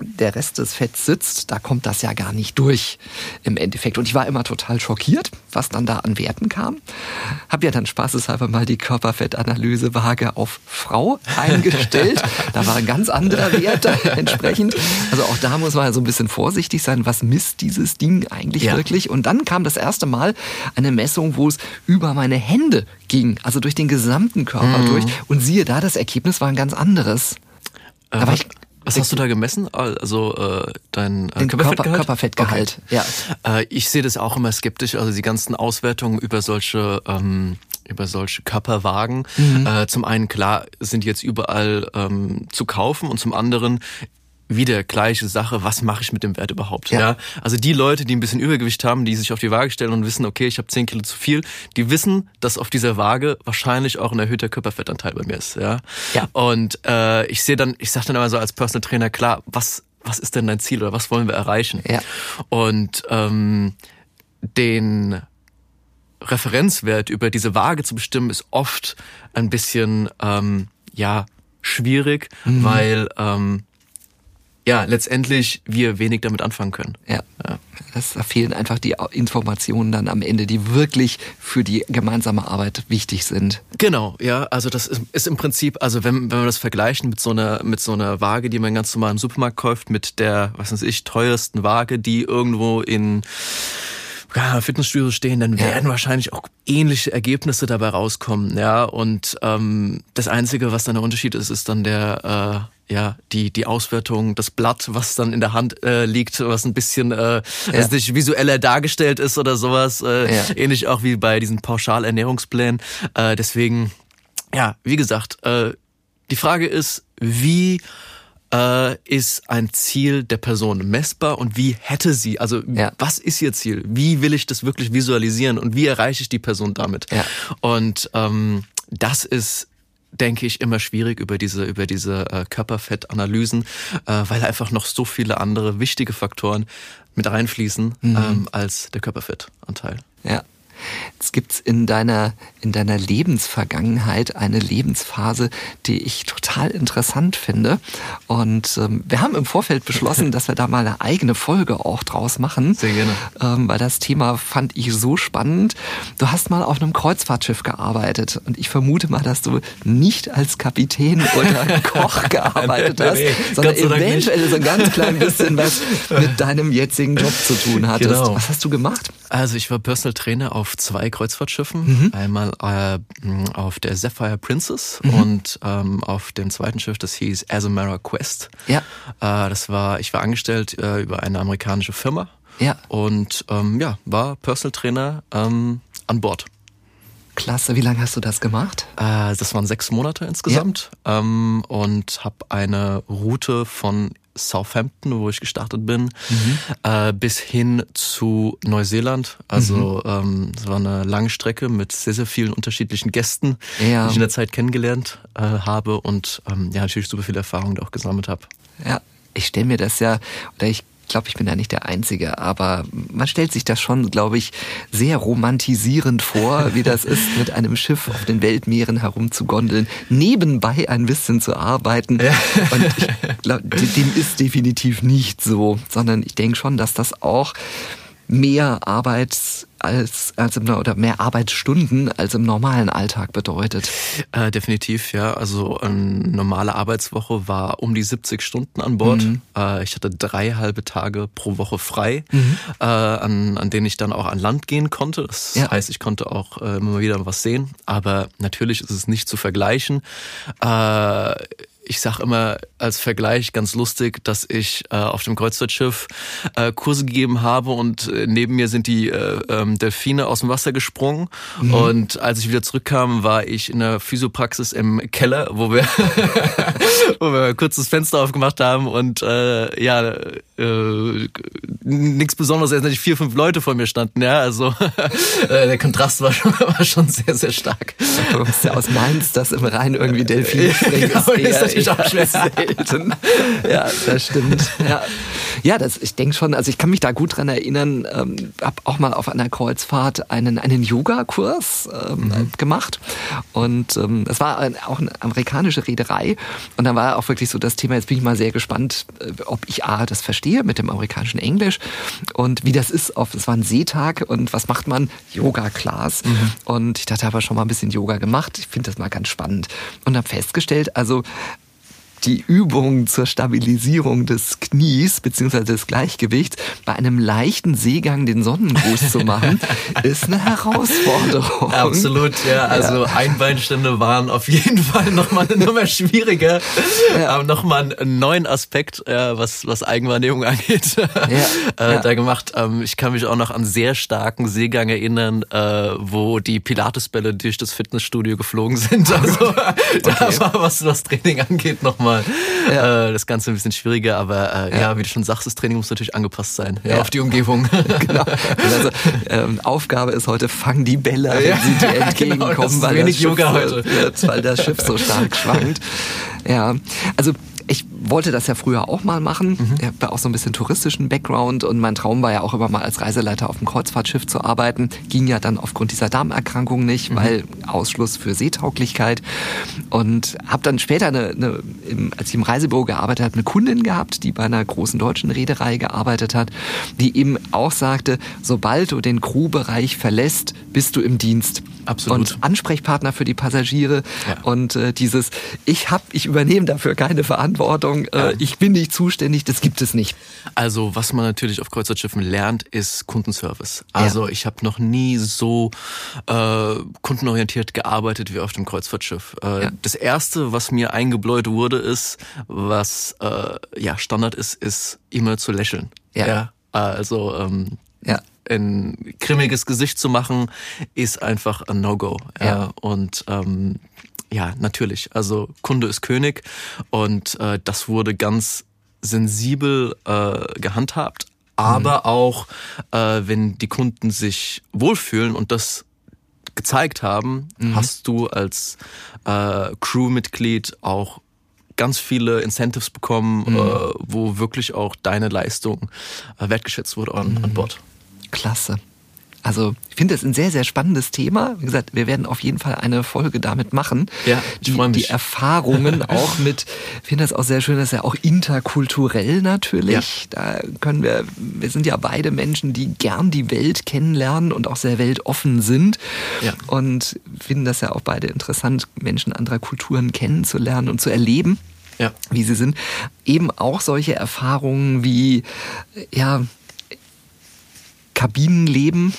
der Rest des Fetts sitzt, da kommt das ja gar nicht durch im Endeffekt. Und ich war immer total schockiert, was dann da an Werten kam. Hab ja dann spaßeshalber mal die Körperfettanalysewaage auf Frau eingestellt. da war ein ganz anderer Wert entsprechend. Also auch da muss man so ein bisschen vorsichtig sein, was misst dieses Ding eigentlich ja. wirklich. Und dann kam das erste Mal eine Messung, wo es über meine Hände ging, also durch den gesamten Körper mhm. durch. Und siehe da, das Ergebnis war ein ganz anderes. Da war ich was hast du da gemessen? Also äh, dein äh, Körperfettgehalt? Körperfettgehalt, okay. ja. Äh, ich sehe das auch immer skeptisch. Also die ganzen Auswertungen über solche ähm, über solche Körperwagen. Mhm. Äh, zum einen klar sind jetzt überall ähm, zu kaufen und zum anderen wieder gleiche Sache, was mache ich mit dem Wert überhaupt? Ja. ja. Also die Leute, die ein bisschen Übergewicht haben, die sich auf die Waage stellen und wissen, okay, ich habe 10 Kilo zu viel, die wissen, dass auf dieser Waage wahrscheinlich auch ein erhöhter Körperfettanteil bei mir ist. Ja. ja. Und äh, ich sehe dann, ich sage dann immer so als Personal Trainer, klar, was was ist denn dein Ziel oder was wollen wir erreichen? Ja. Und ähm, den Referenzwert über diese Waage zu bestimmen, ist oft ein bisschen ähm, ja schwierig, mhm. weil ähm, ja, letztendlich wir wenig damit anfangen können. Ja. ja. Es fehlen einfach die Informationen dann am Ende, die wirklich für die gemeinsame Arbeit wichtig sind. Genau, ja. Also das ist, ist im Prinzip, also wenn, wenn wir das vergleichen mit so einer, mit so einer Waage, die man ganz normal im Supermarkt kauft, mit der, was weiß ich, teuersten Waage, die irgendwo in ja, Fitnessstudio stehen, dann werden ja. wahrscheinlich auch ähnliche Ergebnisse dabei rauskommen. Ja, und ähm, das Einzige, was dann der Unterschied ist, ist dann der äh, ja die die Auswertung, das Blatt, was dann in der Hand äh, liegt, was ein bisschen äh, ja. nicht visueller dargestellt ist oder sowas. Äh, ja. Ähnlich auch wie bei diesen Pauschalernährungsplänen. Äh, deswegen, ja, wie gesagt, äh, die Frage ist, wie äh, ist ein Ziel der Person messbar und wie hätte sie, also ja. was ist ihr Ziel? Wie will ich das wirklich visualisieren und wie erreiche ich die Person damit? Ja. Und ähm, das ist denke ich, immer schwierig über diese, über diese äh, Körperfettanalysen, äh, weil einfach noch so viele andere wichtige Faktoren mit reinfließen mhm. ähm, als der Körperfettanteil. Ja. Jetzt gibt's in deiner, in deiner Lebensvergangenheit eine Lebensphase, die ich total interessant finde. Und ähm, wir haben im Vorfeld beschlossen, dass wir da mal eine eigene Folge auch draus machen. Sehr gerne. Ähm, weil das Thema fand ich so spannend. Du hast mal auf einem Kreuzfahrtschiff gearbeitet und ich vermute mal, dass du nicht als Kapitän oder Koch gearbeitet hast, nee, sondern eventuell so ein ganz klein bisschen was mit deinem jetzigen Job zu tun hattest. Genau. Was hast du gemacht? Also ich war Personal Trainer auf zwei Kreuzfahrtschiffen. Mhm. Einmal äh, auf der Sapphire Princess mhm. und ähm, auf dem zweiten Schiff, das hieß Azamara Quest. Ja. Äh, das war, ich war angestellt äh, über eine amerikanische Firma. Ja. Und ähm, ja, war Personal Trainer ähm, an Bord. Klasse, wie lange hast du das gemacht? Äh, das waren sechs Monate insgesamt ja. ähm, und habe eine Route von Southampton, wo ich gestartet bin, mhm. äh, bis hin zu Neuseeland. Also mhm. ähm, es war eine lange Strecke mit sehr, sehr vielen unterschiedlichen Gästen, ja. die ich in der Zeit kennengelernt äh, habe und ähm, ja, natürlich super viel Erfahrung auch gesammelt habe. Ja, ich stelle mir das ja, oder ich glaube, ich bin da nicht der Einzige, aber man stellt sich das schon, glaube ich, sehr romantisierend vor, wie das ist, mit einem Schiff auf den Weltmeeren herumzugondeln, nebenbei ein bisschen zu arbeiten. Ja. Und ich glaube, dem ist definitiv nicht so, sondern ich denke schon, dass das auch mehr Arbeits als, als im, oder mehr Arbeitsstunden als im normalen Alltag bedeutet. Äh, definitiv, ja. Also eine normale Arbeitswoche war um die 70 Stunden an Bord. Mhm. Äh, ich hatte drei halbe Tage pro Woche frei, mhm. äh, an, an denen ich dann auch an Land gehen konnte. Das ja. heißt, ich konnte auch äh, immer wieder was sehen. Aber natürlich ist es nicht zu vergleichen. Ich sag immer als Vergleich ganz lustig, dass ich äh, auf dem Kreuzfahrtschiff äh, Kurse gegeben habe und äh, neben mir sind die äh, ähm, Delfine aus dem Wasser gesprungen. Mhm. Und als ich wieder zurückkam, war ich in der Physiopraxis im Keller, wo wir, wo wir kurz das Fenster aufgemacht haben und äh, ja, äh, nichts Besonderes, erst nicht vier, fünf Leute vor mir standen. Ja, also äh, der Kontrast war schon, war schon sehr, sehr stark. Du bist ja aus Mainz, das im Rhein irgendwie Delfine springen. Genau, ist natürlich schwer selten. ja, das stimmt. Ja, ja das, ich denke schon, also ich kann mich da gut dran erinnern, ähm, habe auch mal auf einer Kreuzfahrt einen, einen Yoga-Kurs ähm, mhm. gemacht und ähm, es war ein, auch eine amerikanische Reederei und da war auch wirklich so das Thema, jetzt bin ich mal sehr gespannt, äh, ob ich A, das verstehe mit dem amerikanischen Englisch und wie das ist, auf, es war ein Seetag und was macht man? Yoga-Class mhm. und ich dachte, habe schon mal ein bisschen Yoga gemacht, ich finde das mal ganz spannend und habe festgestellt, also die Übung zur Stabilisierung des Knies bzw. des Gleichgewichts bei einem leichten Seegang den Sonnengruß zu machen, ist eine Herausforderung. Absolut, ja. Also ja. Einbeinstände waren auf jeden Fall nochmal eine Nummer schwieriger. Ja. Aber nochmal einen neuen Aspekt, ja, was, was Eigenwahrnehmung angeht, ja. äh, da gemacht. Ähm, ich kann mich auch noch an sehr starken Seegang erinnern, äh, wo die Pilatesbälle durch das Fitnessstudio geflogen sind. Also okay. da war, was das Training angeht, nochmal nochmal ja. äh, das Ganze ein bisschen schwieriger. Aber äh, ja. ja. wie du schon sagst, das Training muss natürlich angepasst sein ja. auf die Umgebung. genau. Also, ähm, Aufgabe ist heute, fang die Bälle, wenn sie dir genau, entgegenkommen, genau, weil, das Schiff, heute. weil das Schiff so stark schwankt. Ja, also ich wollte das ja früher auch mal machen. Mhm. Ich habe auch so ein bisschen touristischen Background und mein Traum war ja auch immer mal als Reiseleiter auf dem Kreuzfahrtschiff zu arbeiten. Ging ja dann aufgrund dieser Darmerkrankung nicht, mhm. weil Ausschluss für Seetauglichkeit. Und habe dann später, eine, eine, als ich im Reisebüro gearbeitet habe, eine Kundin gehabt, die bei einer großen deutschen Reederei gearbeitet hat, die eben auch sagte, sobald du den Crewbereich verlässt, bist du im Dienst. Absolut. Und Ansprechpartner für die Passagiere. Ja. Und äh, dieses, ich hab, ich übernehme dafür keine Verantwortung, äh, ja. ich bin nicht zuständig, das gibt es nicht. Also was man natürlich auf Kreuzfahrtschiffen lernt, ist Kundenservice. Also ja. ich habe noch nie so äh, kundenorientiert gearbeitet wie auf dem Kreuzfahrtschiff. Äh, das erste, was mir eingebläut wurde, ist, was äh, ja Standard ist, ist immer zu lächeln. Ja. Also ähm, ja ein grimmiges Gesicht zu machen, ist einfach ein No-Go. Ja. ja. Und ähm, ja, natürlich. Also Kunde ist König und äh, das wurde ganz sensibel äh, gehandhabt, aber mhm. auch äh, wenn die Kunden sich wohlfühlen und das gezeigt haben, mhm. hast du als äh, Crewmitglied auch ganz viele Incentives bekommen, mhm. äh, wo wirklich auch deine Leistung äh, wertgeschätzt wurde an, mhm. an Bord. Klasse. Also ich finde das ein sehr, sehr spannendes Thema. Wie gesagt, wir werden auf jeden Fall eine Folge damit machen. Ja, ich freue mich. Die Erfahrungen auch mit, ich finde das auch sehr schön, dass ja auch interkulturell natürlich. Ja. Da können wir, wir sind ja beide Menschen, die gern die Welt kennenlernen und auch sehr weltoffen sind. Ja. Und finden das ja auch beide interessant, Menschen anderer Kulturen kennenzulernen und zu erleben. Ja. wie sie sind. Eben auch solche Erfahrungen wie, ja, Kabinenleben.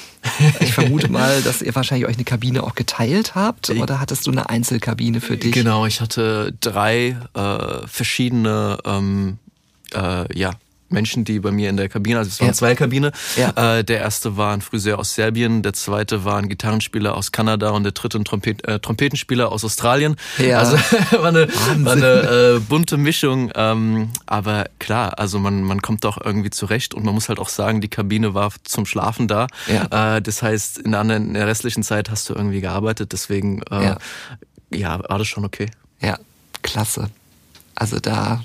Ich vermute mal, dass ihr wahrscheinlich euch eine Kabine auch geteilt habt. Oder hattest du eine Einzelkabine für dich? Genau, ich hatte drei äh, verschiedene ähm, äh, ja, Menschen, die bei mir in der Kabine, also es waren ja. zwei Kabine. Ja. Äh, der erste war ein Friseur aus Serbien, der zweite war ein Gitarrenspieler aus Kanada und der dritte ein Trompet, äh, Trompetenspieler aus Australien. Ja. Also war eine, war eine äh, bunte Mischung. Ähm, aber klar, also man, man kommt doch irgendwie zurecht und man muss halt auch sagen, die Kabine war zum Schlafen da. Ja. Äh, das heißt, in der, anderen, in der restlichen Zeit hast du irgendwie gearbeitet, deswegen äh, ja. ja, war das schon okay. Ja, klasse. Also da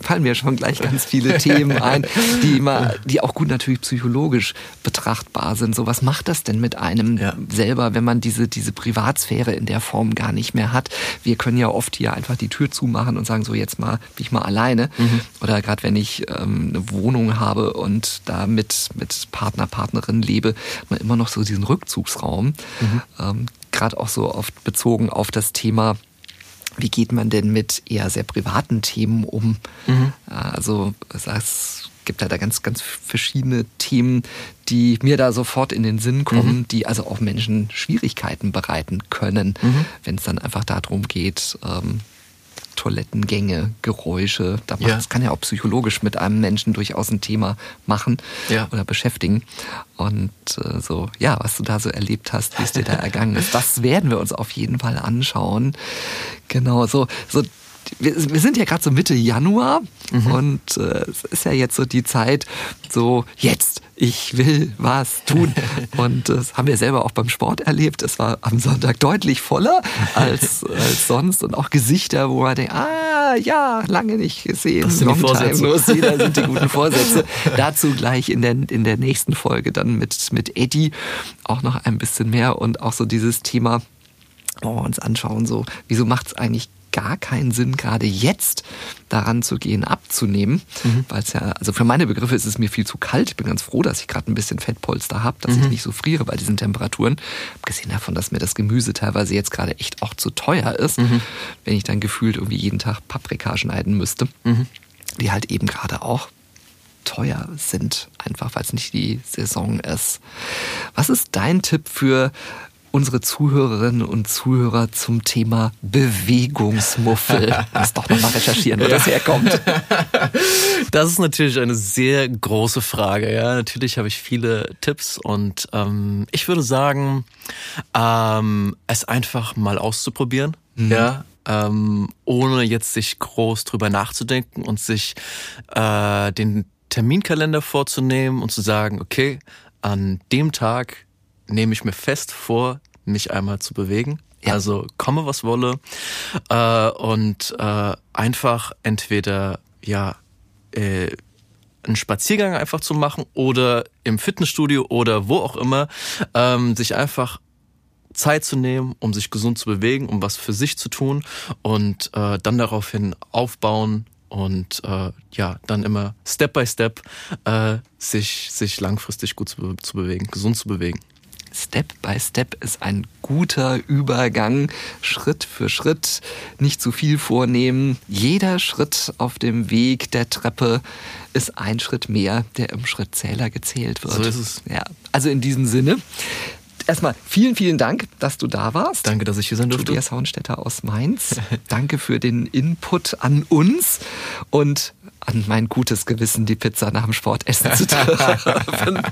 fallen mir schon gleich ganz viele Themen ein, die immer, die auch gut natürlich psychologisch betrachtbar sind. So, was macht das denn mit einem ja. selber, wenn man diese, diese Privatsphäre in der Form gar nicht mehr hat? Wir können ja oft hier einfach die Tür zumachen und sagen, so jetzt mal, bin ich mal alleine. Mhm. Oder gerade wenn ich ähm, eine Wohnung habe und da mit, mit Partner, Partnerin lebe, man immer noch so diesen Rückzugsraum. Mhm. Ähm, gerade auch so oft bezogen auf das Thema wie geht man denn mit eher sehr privaten Themen um? Mhm. Also es gibt ja da ganz, ganz verschiedene Themen, die mir da sofort in den Sinn kommen, mhm. die also auch Menschen Schwierigkeiten bereiten können, mhm. wenn es dann einfach darum geht, ähm, Toilettengänge, Geräusche. Da macht, ja. Das kann ja auch psychologisch mit einem Menschen durchaus ein Thema machen ja. oder beschäftigen. Und äh, so, ja, was du da so erlebt hast, wie es dir da ergangen ist, das werden wir uns auf jeden Fall anschauen. Genau, so, so wir, wir sind ja gerade so Mitte Januar mhm. und äh, es ist ja jetzt so die Zeit, so jetzt, ich will was tun. Und das haben wir selber auch beim Sport erlebt. Es war am Sonntag deutlich voller als, als sonst und auch Gesichter, wo man denkt, ah ja, lange nicht gesehen. Das sind die Vorsätze. Los, da sind die guten Vorsätze. Dazu gleich in der, in der nächsten Folge dann mit, mit Eddie auch noch ein bisschen mehr und auch so dieses Thema, wo wir uns anschauen, so, wieso macht es eigentlich gar keinen Sinn, gerade jetzt daran zu gehen, abzunehmen, mhm. weil es ja, also für meine Begriffe ist es mir viel zu kalt. Ich bin ganz froh, dass ich gerade ein bisschen Fettpolster habe, dass mhm. ich nicht so friere bei diesen Temperaturen. Abgesehen davon, dass mir das Gemüse teilweise jetzt gerade echt auch zu teuer ist, mhm. wenn ich dann gefühlt irgendwie jeden Tag Paprika schneiden müsste, mhm. die halt eben gerade auch teuer sind, einfach weil es nicht die Saison ist. Was ist dein Tipp für unsere Zuhörerinnen und Zuhörer zum Thema Bewegungsmuffel. Muss doch nochmal recherchieren, wo ja. das herkommt. Das ist natürlich eine sehr große Frage. Ja, natürlich habe ich viele Tipps und ähm, ich würde sagen, ähm, es einfach mal auszuprobieren. Mhm. Ja, ähm, ohne jetzt sich groß drüber nachzudenken und sich äh, den Terminkalender vorzunehmen und zu sagen, okay, an dem Tag nehme ich mir fest vor, mich einmal zu bewegen. Ja. Also komme was wolle äh, und äh, einfach entweder ja äh, einen Spaziergang einfach zu machen oder im Fitnessstudio oder wo auch immer ähm, sich einfach Zeit zu nehmen, um sich gesund zu bewegen, um was für sich zu tun und äh, dann daraufhin aufbauen und äh, ja dann immer Step by Step äh, sich sich langfristig gut zu, zu bewegen, gesund zu bewegen. Step by Step ist ein guter Übergang, Schritt für Schritt, nicht zu viel vornehmen. Jeder Schritt auf dem Weg der Treppe ist ein Schritt mehr, der im Schrittzähler gezählt wird. So ist es. Ja, also in diesem Sinne. Erstmal vielen, vielen Dank, dass du da warst. Danke, dass ich hier sein durfte. Tobias Haunstetter aus Mainz. Danke für den Input an uns und an mein gutes Gewissen, die Pizza nach dem Sport essen zu dürfen.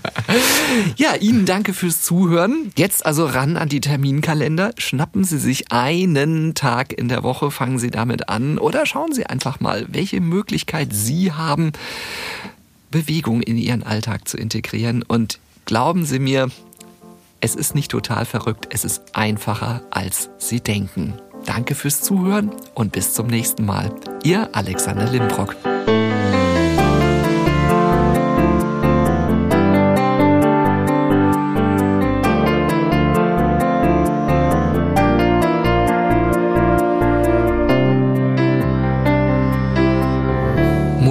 ja, Ihnen danke fürs Zuhören. Jetzt also ran an die Terminkalender. Schnappen Sie sich einen Tag in der Woche, fangen Sie damit an oder schauen Sie einfach mal, welche Möglichkeit Sie haben, Bewegung in Ihren Alltag zu integrieren. Und glauben Sie mir, es ist nicht total verrückt, es ist einfacher, als Sie denken. Danke fürs Zuhören und bis zum nächsten Mal. Ihr Alexander Limbrock.